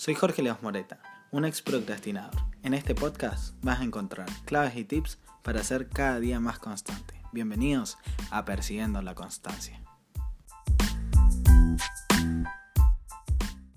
Soy Jorge Leos Moreta, un ex procrastinador. En este podcast vas a encontrar claves y tips para ser cada día más constante. Bienvenidos a Persiguiendo la Constancia.